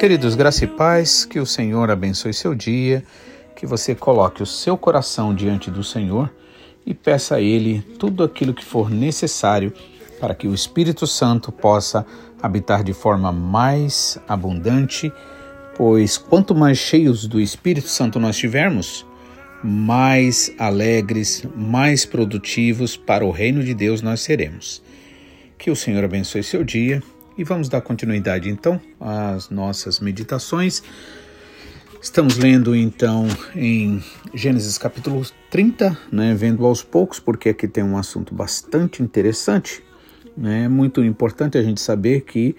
queridos, graça e paz, que o Senhor abençoe seu dia, que você coloque o seu coração diante do Senhor e peça a Ele tudo aquilo que for necessário para que o Espírito Santo possa habitar de forma mais abundante, pois quanto mais cheios do Espírito Santo nós tivermos, mais alegres, mais produtivos para o reino de Deus nós seremos. Que o Senhor abençoe seu dia e vamos dar continuidade então às nossas meditações. Estamos lendo então em Gênesis capítulo 30, né, vendo aos poucos, porque aqui tem um assunto bastante interessante. Né, é muito importante a gente saber que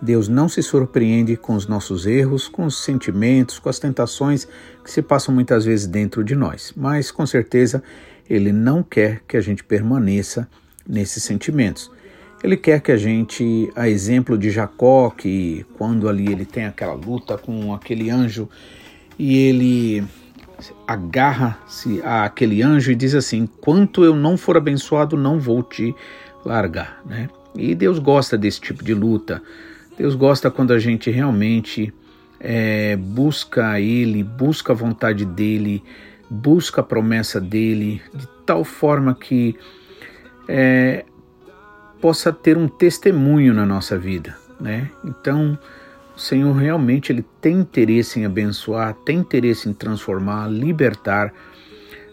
Deus não se surpreende com os nossos erros, com os sentimentos, com as tentações que se passam muitas vezes dentro de nós, mas com certeza Ele não quer que a gente permaneça nesses sentimentos. Ele quer que a gente, a exemplo de Jacó, que quando ali ele tem aquela luta com aquele anjo e ele agarra-se àquele anjo e diz assim: Quanto eu não for abençoado, não vou te largar. Né? E Deus gosta desse tipo de luta. Deus gosta quando a gente realmente é, busca Ele, busca a vontade dEle, busca a promessa dEle, de tal forma que é, possa ter um testemunho na nossa vida, né? Então, o Senhor realmente ele tem interesse em abençoar, tem interesse em transformar, libertar,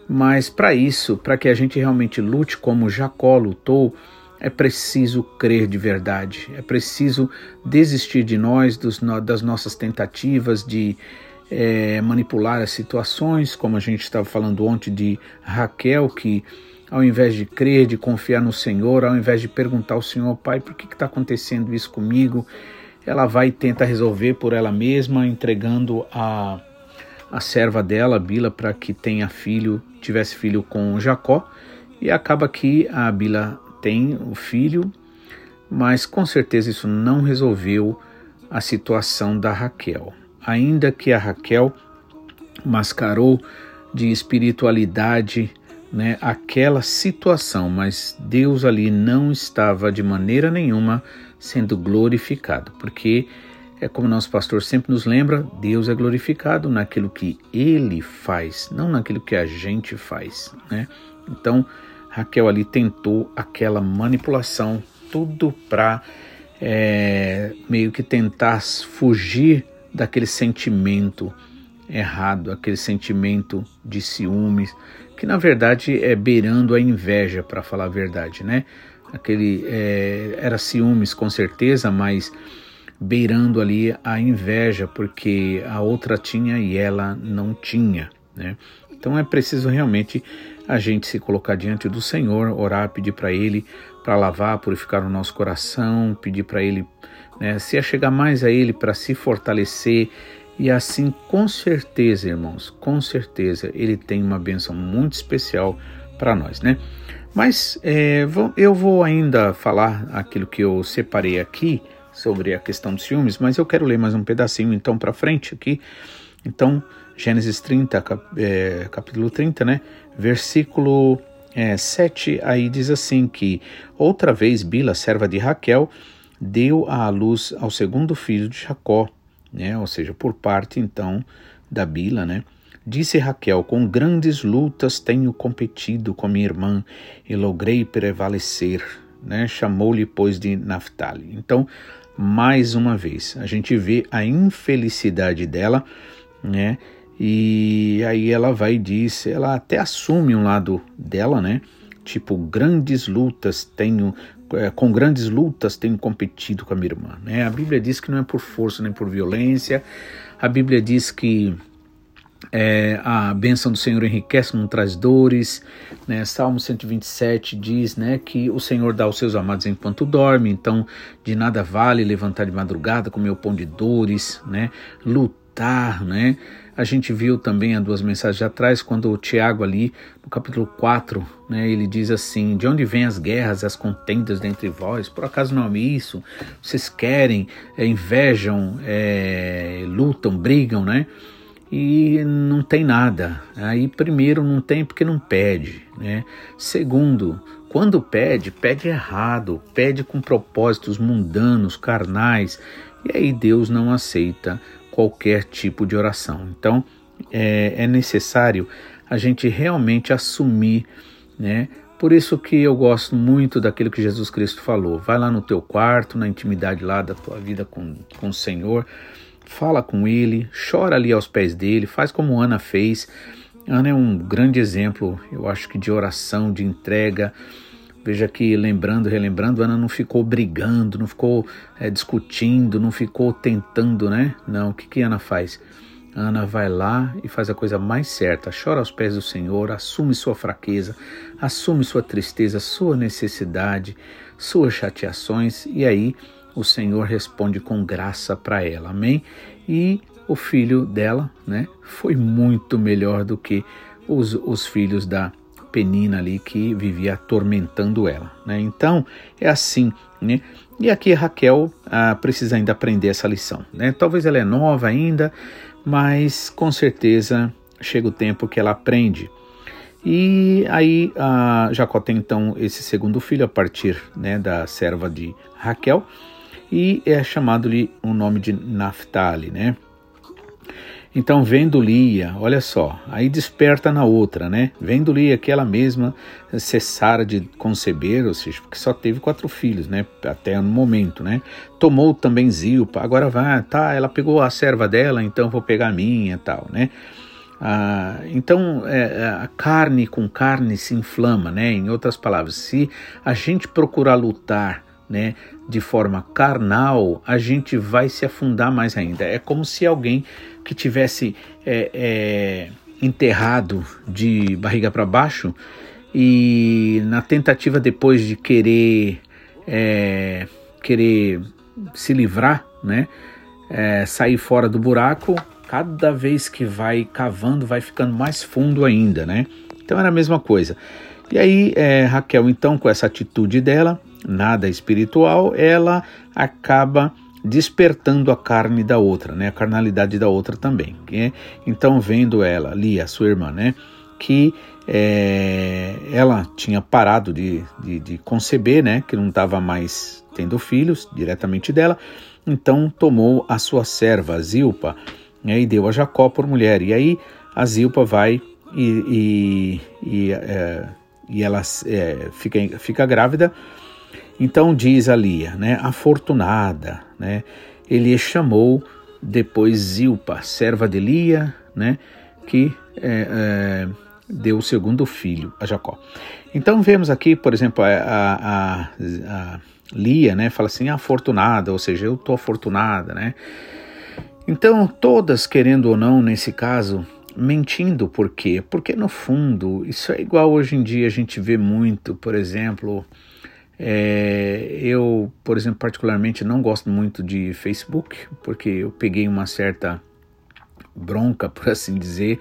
mas para isso, para que a gente realmente lute como Jacó lutou, é preciso crer de verdade, é preciso desistir de nós, dos, das nossas tentativas de é, manipular as situações, como a gente estava falando ontem de Raquel, que ao invés de crer, de confiar no Senhor, ao invés de perguntar ao Senhor, Pai, por que está acontecendo isso comigo? Ela vai e tenta resolver por ela mesma, entregando a, a serva dela, Bila, para que tenha filho, tivesse filho com Jacó, e acaba que a Bila tem o filho, mas com certeza isso não resolveu a situação da Raquel. Ainda que a Raquel mascarou de espiritualidade né, aquela situação, mas Deus ali não estava de maneira nenhuma sendo glorificado, porque é como nosso pastor sempre nos lembra, Deus é glorificado naquilo que ele faz, não naquilo que a gente faz, né? Então, Raquel ali tentou aquela manipulação, tudo para é, meio que tentar fugir daquele sentimento errado, aquele sentimento de ciúmes, que na verdade é beirando a inveja, para falar a verdade, né? Aquele é, era ciúmes com certeza, mas beirando ali a inveja, porque a outra tinha e ela não tinha, né? Então é preciso realmente a gente se colocar diante do Senhor, orar, pedir para Ele para lavar, purificar o nosso coração, pedir para Ele né, se achegar mais a Ele para se fortalecer e assim, com certeza, irmãos, com certeza, Ele tem uma bênção muito especial para nós, né? Mas é, eu vou ainda falar aquilo que eu separei aqui sobre a questão dos ciúmes, mas eu quero ler mais um pedacinho então para frente aqui. Então, Gênesis 30, cap, é, capítulo 30, né? Versículo é, 7, aí diz assim que outra vez Bila, serva de Raquel, deu à luz ao segundo filho de Jacó, né? Ou seja, por parte então da Bila, né? Disse Raquel: Com grandes lutas tenho competido com minha irmã e logrei prevalecer. Né? Chamou-lhe, pois, de Naphtali. Então, mais uma vez, a gente vê a infelicidade dela, né? E aí ela vai e diz, ela até assume um lado dela, né? Tipo, grandes lutas tenho, é, com grandes lutas tenho competido com a minha irmã, né? A Bíblia diz que não é por força nem por violência. A Bíblia diz que é, a bênção do Senhor enriquece, não traz dores. Né? Salmo 127 diz né, que o Senhor dá aos seus amados enquanto dorme, então de nada vale levantar de madrugada, comer o pão de dores, né? lutar, né? A gente viu também há duas mensagens atrás, quando o Tiago ali, no capítulo 4, né, ele diz assim, de onde vêm as guerras, as contendas dentre vós? Por acaso não é isso? Vocês querem, é, invejam, é, lutam, brigam, né? e não tem nada. Aí, primeiro, não tem porque não pede. Né? Segundo, quando pede, pede errado, pede com propósitos mundanos, carnais, e aí Deus não aceita qualquer tipo de oração. Então, é, é necessário a gente realmente assumir, né? Por isso que eu gosto muito daquilo que Jesus Cristo falou. Vai lá no teu quarto, na intimidade lá da tua vida com, com o Senhor, fala com ele, chora ali aos pés dele, faz como Ana fez. Ana é um grande exemplo, eu acho que de oração, de entrega. Veja que, lembrando, relembrando, Ana não ficou brigando, não ficou é, discutindo, não ficou tentando, né? Não, o que, que Ana faz? Ana vai lá e faz a coisa mais certa, chora aos pés do Senhor, assume sua fraqueza, assume sua tristeza, sua necessidade, suas chateações, e aí o Senhor responde com graça para ela. Amém? E o filho dela, né, foi muito melhor do que os, os filhos da Penina ali que vivia atormentando ela, né? Então, é assim, né? E aqui Raquel ah, precisa ainda aprender essa lição, né? Talvez ela é nova ainda, mas com certeza chega o tempo que ela aprende. E aí Jacó tem então esse segundo filho a partir né, da serva de Raquel, e é chamado-lhe o um nome de Naphtali, né? Então, vendo Lia, olha só, aí desperta na outra, né? Vendo Lia que ela mesma cessara de conceber, ou seja, porque só teve quatro filhos, né? Até no momento, né? Tomou também Zilpa, agora vai, tá, ela pegou a serva dela, então vou pegar a minha tal, né? Ah, então, é, a carne com carne se inflama, né? Em outras palavras, se a gente procurar lutar né, de forma carnal, a gente vai se afundar mais ainda. É como se alguém que tivesse é, é, enterrado de barriga para baixo e na tentativa depois de querer é, querer se livrar, né, é, sair fora do buraco, cada vez que vai cavando vai ficando mais fundo ainda, né? Então era a mesma coisa. E aí é, Raquel então com essa atitude dela nada espiritual, ela acaba despertando a carne da outra, né? A carnalidade da outra também. Né? Então, vendo ela, Lia, sua irmã, né? Que é, ela tinha parado de, de, de conceber, né? Que não estava mais tendo filhos diretamente dela. Então, tomou a sua serva, Zilpa, né? e deu a Jacó por mulher. E aí, a Zilpa vai e, e, e, é, e ela é, fica, fica grávida então diz a Lia, né, afortunada, né, ele chamou depois Zilpa, serva de Lia, né, que é, é, deu o segundo filho a Jacó. Então vemos aqui, por exemplo, a, a, a Lia, né, fala assim, afortunada, ou seja, eu estou afortunada, né. Então todas, querendo ou não, nesse caso, mentindo, por quê? Porque no fundo, isso é igual hoje em dia a gente vê muito, por exemplo, é, eu, por exemplo, particularmente não gosto muito de Facebook, porque eu peguei uma certa bronca, por assim dizer,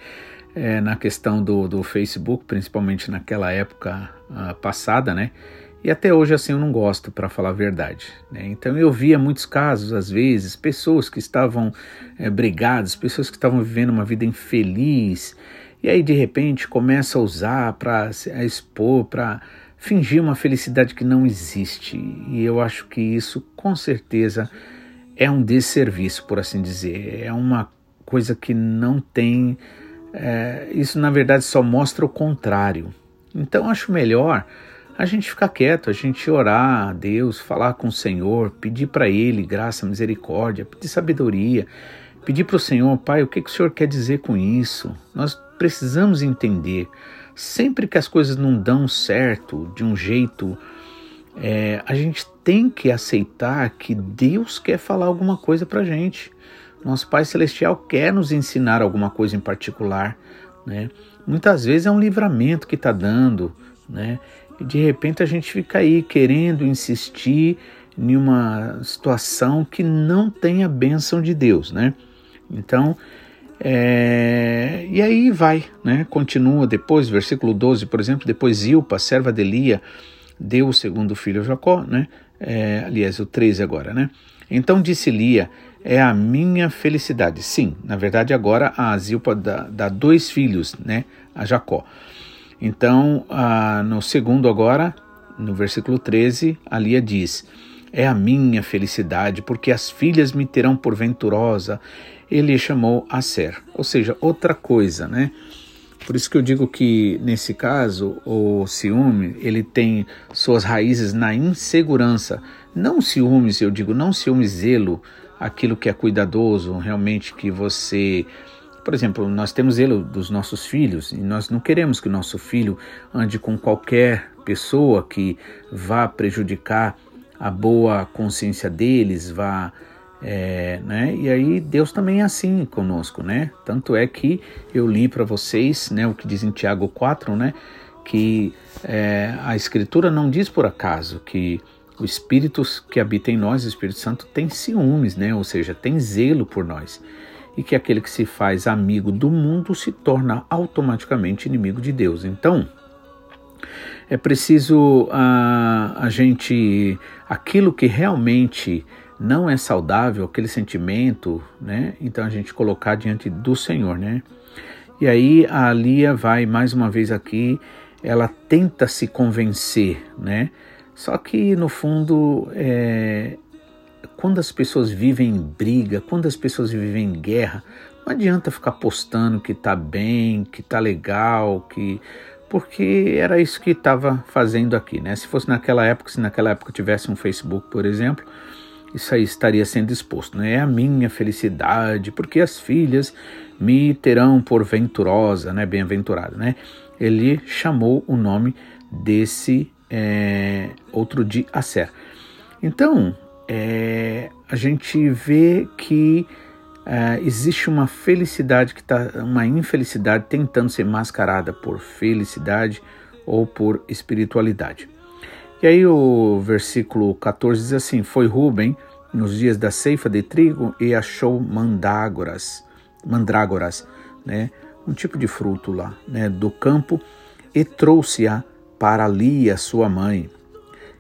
é, na questão do, do Facebook, principalmente naquela época uh, passada, né? E até hoje assim eu não gosto, para falar a verdade. Né? Então eu via muitos casos, às vezes, pessoas que estavam é, brigadas, pessoas que estavam vivendo uma vida infeliz, e aí de repente começa a usar para expor, para fingir uma felicidade que não existe. E eu acho que isso, com certeza, é um desserviço, por assim dizer. É uma coisa que não tem. É, isso, na verdade, só mostra o contrário. Então, acho melhor a gente ficar quieto, a gente orar a Deus, falar com o Senhor, pedir para Ele graça, misericórdia, pedir sabedoria, pedir para o Senhor, Pai, o que, que o Senhor quer dizer com isso? Nós precisamos entender sempre que as coisas não dão certo de um jeito, é, a gente tem que aceitar que Deus quer falar alguma coisa para gente. Nosso Pai Celestial quer nos ensinar alguma coisa em particular, né? Muitas vezes é um livramento que está dando, né? E de repente a gente fica aí querendo insistir em uma situação que não tem a bênção de Deus, né? Então É, e aí vai, né? Continua depois, versículo 12, por exemplo, depois Zilpa, serva de Lia, deu o segundo filho a Jacó, né? É, aliás, o 13 agora, né? Então disse Lia, é a minha felicidade. Sim, na verdade agora a Zilpa dá, dá dois filhos, né? A Jacó. Então, ah, no segundo agora, no versículo 13, a Lia diz, é a minha felicidade, porque as filhas me terão por venturosa. Ele chamou a ser, ou seja, outra coisa, né? Por isso que eu digo que nesse caso o ciúme ele tem suas raízes na insegurança, não ciúmes, eu digo não ciúme zelo, aquilo que é cuidadoso, realmente que você, por exemplo, nós temos zelo dos nossos filhos e nós não queremos que o nosso filho ande com qualquer pessoa que vá prejudicar a boa consciência deles, vá é, né? E aí Deus também é assim conosco, né? Tanto é que eu li para vocês, né, o que diz em Tiago 4, né, que é, a Escritura não diz por acaso que o Espírito que habita em nós, o Espírito Santo, tem ciúmes, né? Ou seja, tem zelo por nós. E que aquele que se faz amigo do mundo se torna automaticamente inimigo de Deus. Então, é preciso uh, a gente, aquilo que realmente não é saudável aquele sentimento, né? Então a gente colocar diante do Senhor, né? E aí a Lia vai mais uma vez aqui, ela tenta se convencer, né? Só que no fundo, é, quando as pessoas vivem em briga, quando as pessoas vivem em guerra, não adianta ficar postando que tá bem, que tá legal, que porque era isso que estava fazendo aqui, né? Se fosse naquela época, se naquela época tivesse um Facebook, por exemplo, isso aí estaria sendo exposto. Né? É a minha felicidade, porque as filhas me terão por venturosa, né? bem-aventurada. Né? Ele chamou o nome desse é, outro de Acer. Então, é, a gente vê que é, existe uma felicidade que está, uma infelicidade tentando ser mascarada por felicidade ou por espiritualidade. E aí o versículo 14 diz assim: Foi Rubem nos dias da ceifa de trigo e achou mandrágoras, mandrágoras, né, um tipo de fruto lá, né, do campo e trouxe-a para Lia, sua mãe.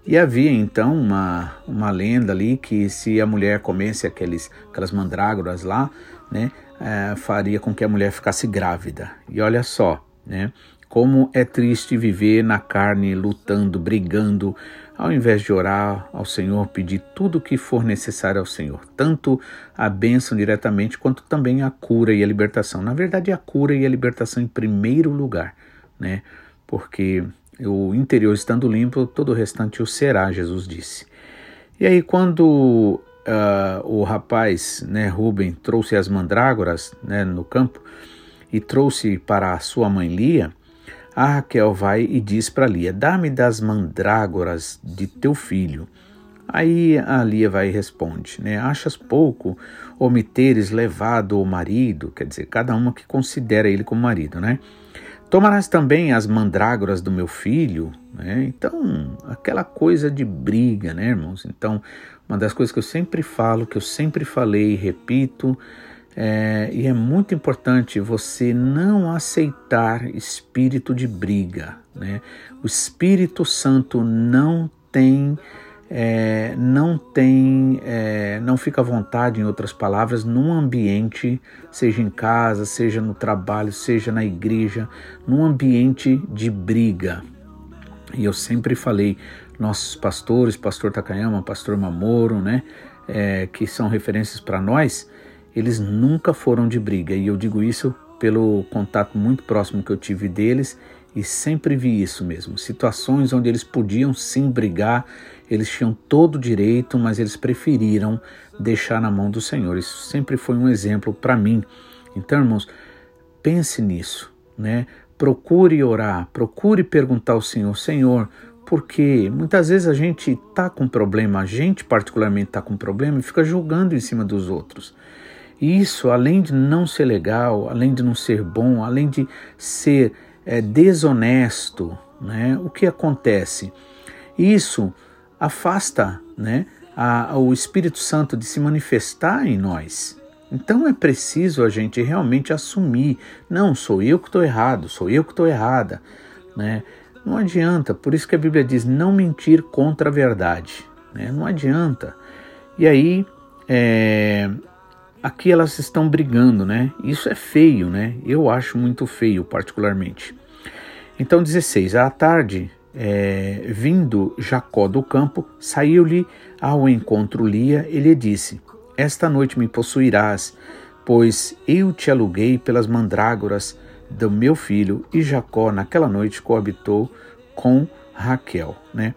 E havia então uma, uma lenda ali que se a mulher comesse aqueles, aquelas mandrágoras lá, né, é, faria com que a mulher ficasse grávida. E olha só, né, como é triste viver na carne, lutando, brigando, ao invés de orar ao Senhor, pedir tudo o que for necessário ao Senhor, tanto a bênção diretamente quanto também a cura e a libertação. Na verdade, a cura e a libertação em primeiro lugar, né? Porque o interior estando limpo, todo o restante o será, Jesus disse. E aí, quando uh, o rapaz, né, Rubem, trouxe as mandrágoras né, no campo e trouxe para a sua mãe Lia, a Raquel vai e diz para Lia: Dá-me das mandrágoras de teu filho. Aí a Lia vai e responde, né? Achas pouco ou me teres levado o marido? Quer dizer, cada uma que considera ele como marido, né? Tomarás também as mandrágoras do meu filho, né? Então, aquela coisa de briga, né, irmãos? Então, uma das coisas que eu sempre falo, que eu sempre falei e repito, é, e é muito importante você não aceitar espírito de briga. Né? O Espírito Santo não tem, é, não tem, é, não fica à vontade, em outras palavras, num ambiente, seja em casa, seja no trabalho, seja na igreja, num ambiente de briga. E eu sempre falei, nossos pastores, pastor Takayama, pastor Mamoro, né, é, que são referências para nós, eles nunca foram de briga. E eu digo isso pelo contato muito próximo que eu tive deles e sempre vi isso mesmo. Situações onde eles podiam sim brigar, eles tinham todo o direito, mas eles preferiram deixar na mão do Senhor. Isso sempre foi um exemplo para mim. Então, irmãos, pense nisso, né? Procure orar, procure perguntar ao Senhor, Senhor, porque muitas vezes a gente está com problema, a gente particularmente está com problema e fica julgando em cima dos outros. E isso, além de não ser legal, além de não ser bom, além de ser é, desonesto, né, o que acontece? Isso afasta né, a, o Espírito Santo de se manifestar em nós. Então é preciso a gente realmente assumir: não, sou eu que estou errado, sou eu que estou errada. Né? Não adianta, por isso que a Bíblia diz: não mentir contra a verdade. Né? Não adianta. E aí, é, aqui elas estão brigando, né? Isso é feio, né? Eu acho muito feio, particularmente. Então, 16. À tarde, é, vindo Jacó do campo, saiu-lhe ao encontro Lia e lhe disse: Esta noite me possuirás, pois eu te aluguei pelas mandrágoras do meu filho. E Jacó, naquela noite, coabitou com Raquel, né?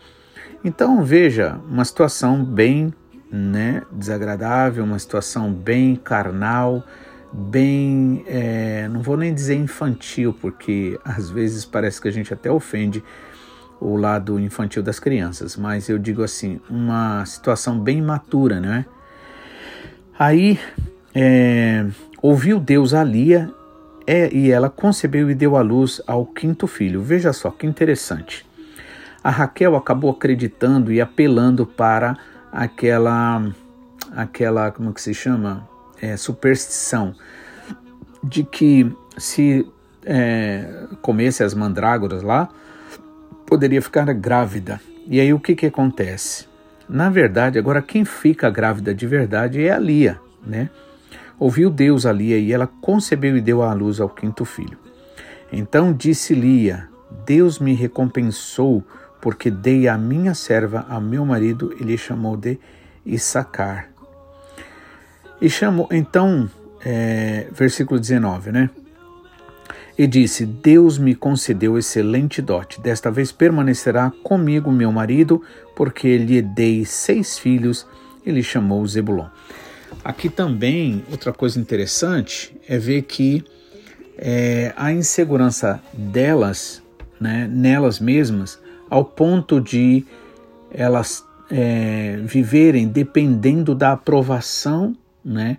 Então veja, uma situação bem né, desagradável, uma situação bem carnal, bem, é, não vou nem dizer infantil, porque às vezes parece que a gente até ofende o lado infantil das crianças, mas eu digo assim, uma situação bem matura, né? Aí é, ouviu Deus a Lia é, e ela concebeu e deu à luz ao quinto filho. Veja só que interessante a Raquel acabou acreditando e apelando para aquela, aquela como que se chama, é, superstição de que se é, comesse as mandrágoras lá, poderia ficar grávida. E aí o que, que acontece? Na verdade, agora quem fica grávida de verdade é a Lia, né? Ouviu Deus a Lia e ela concebeu e deu à luz ao quinto filho. Então disse Lia: Deus me recompensou porque dei a minha serva a meu marido e lhe chamou de Issacar. E chamou, então, é, versículo 19, né? E disse: Deus me concedeu excelente dote. Desta vez permanecerá comigo meu marido, porque lhe dei seis filhos e lhe chamou Zebulon. Aqui também, outra coisa interessante é ver que é, a insegurança delas, né, nelas mesmas, ao ponto de elas é, viverem dependendo da aprovação né,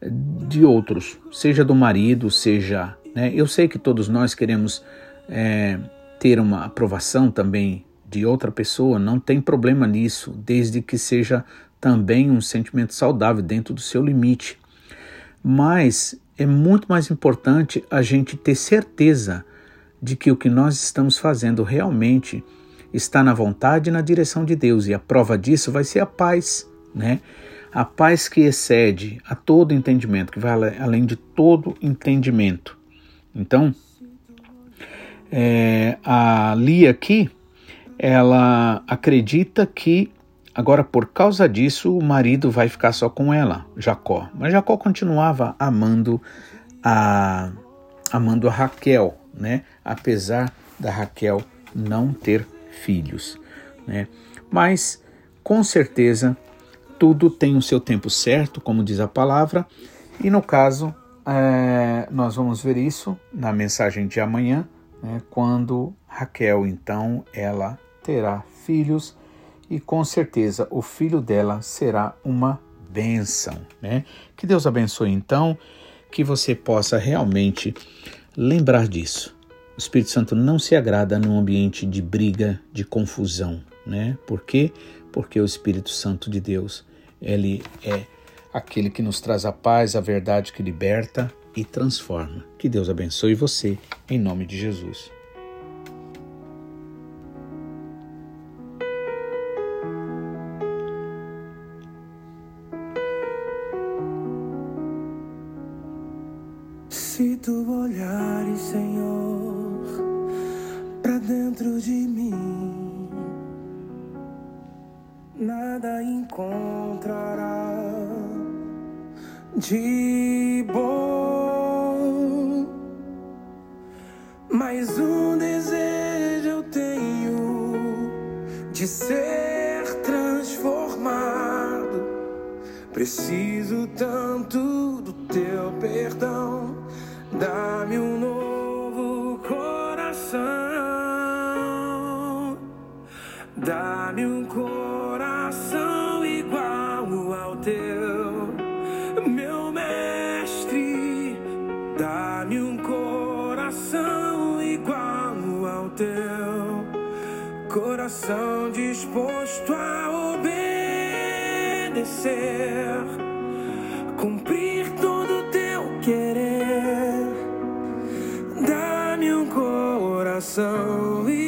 de outros, seja do marido, seja. Né, eu sei que todos nós queremos é, ter uma aprovação também de outra pessoa, não tem problema nisso, desde que seja também um sentimento saudável dentro do seu limite. Mas é muito mais importante a gente ter certeza de que o que nós estamos fazendo realmente está na vontade e na direção de Deus, e a prova disso vai ser a paz, né? A paz que excede a todo entendimento, que vai além de todo entendimento. Então, é, a Lia aqui, ela acredita que agora por causa disso o marido vai ficar só com ela, Jacó. Mas Jacó continuava amando a amando a Raquel, né? Apesar da Raquel não ter filhos. Né? Mas, com certeza, tudo tem o seu tempo certo, como diz a palavra, e no caso, é, nós vamos ver isso na mensagem de amanhã, né, quando Raquel, então, ela terá filhos e com certeza o filho dela será uma bênção. Né? Que Deus abençoe, então, que você possa realmente lembrar disso. O Espírito Santo não se agrada num ambiente de briga, de confusão, né? Por quê? Porque o Espírito Santo de Deus, ele é aquele que nos traz a paz, a verdade que liberta e transforma. Que Deus abençoe você, em nome de Jesus. Se tu olhares, Senhor dentro de mim. Nada encontrará de bom, mas um desejo eu tenho de ser transformado. Preciso Dá-me um coração igual ao teu, meu mestre. Dá-me um coração igual ao teu, coração disposto a obedecer, cumprir todo o teu querer. Dá-me um coração igual